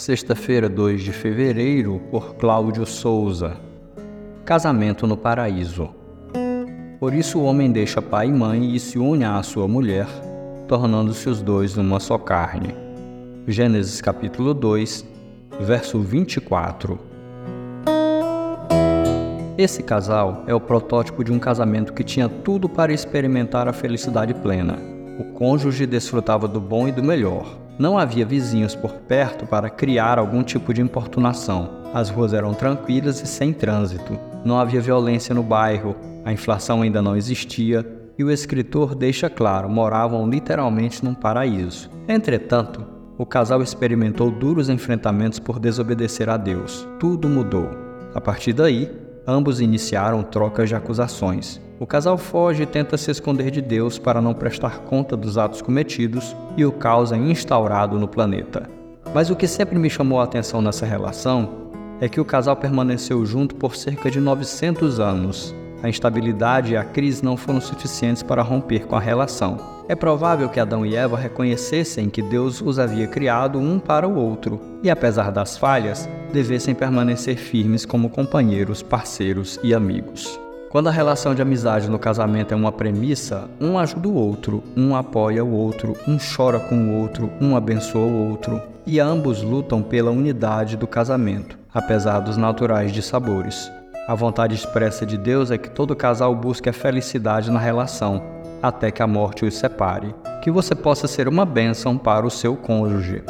Sexta-feira, 2 de fevereiro, por Cláudio Souza. Casamento no paraíso. Por isso o homem deixa pai e mãe e se une à sua mulher, tornando-se os dois uma só carne. Gênesis capítulo 2, verso 24. Esse casal é o protótipo de um casamento que tinha tudo para experimentar a felicidade plena. O cônjuge desfrutava do bom e do melhor. Não havia vizinhos por perto para criar algum tipo de importunação. As ruas eram tranquilas e sem trânsito. Não havia violência no bairro, a inflação ainda não existia e o escritor deixa claro, moravam literalmente num paraíso. Entretanto, o casal experimentou duros enfrentamentos por desobedecer a Deus. Tudo mudou. A partir daí, ambos iniciaram trocas de acusações. O casal foge e tenta se esconder de Deus para não prestar conta dos atos cometidos e o caos é instaurado no planeta. Mas o que sempre me chamou a atenção nessa relação é que o casal permaneceu junto por cerca de 900 anos. A instabilidade e a crise não foram suficientes para romper com a relação. É provável que Adão e Eva reconhecessem que Deus os havia criado um para o outro e, apesar das falhas, devessem permanecer firmes como companheiros, parceiros e amigos. Quando a relação de amizade no casamento é uma premissa, um ajuda o outro, um apoia o outro, um chora com o outro, um abençoa o outro, e ambos lutam pela unidade do casamento, apesar dos naturais dissabores. A vontade expressa de Deus é que todo casal busque a felicidade na relação, até que a morte os separe. Que você possa ser uma bênção para o seu cônjuge.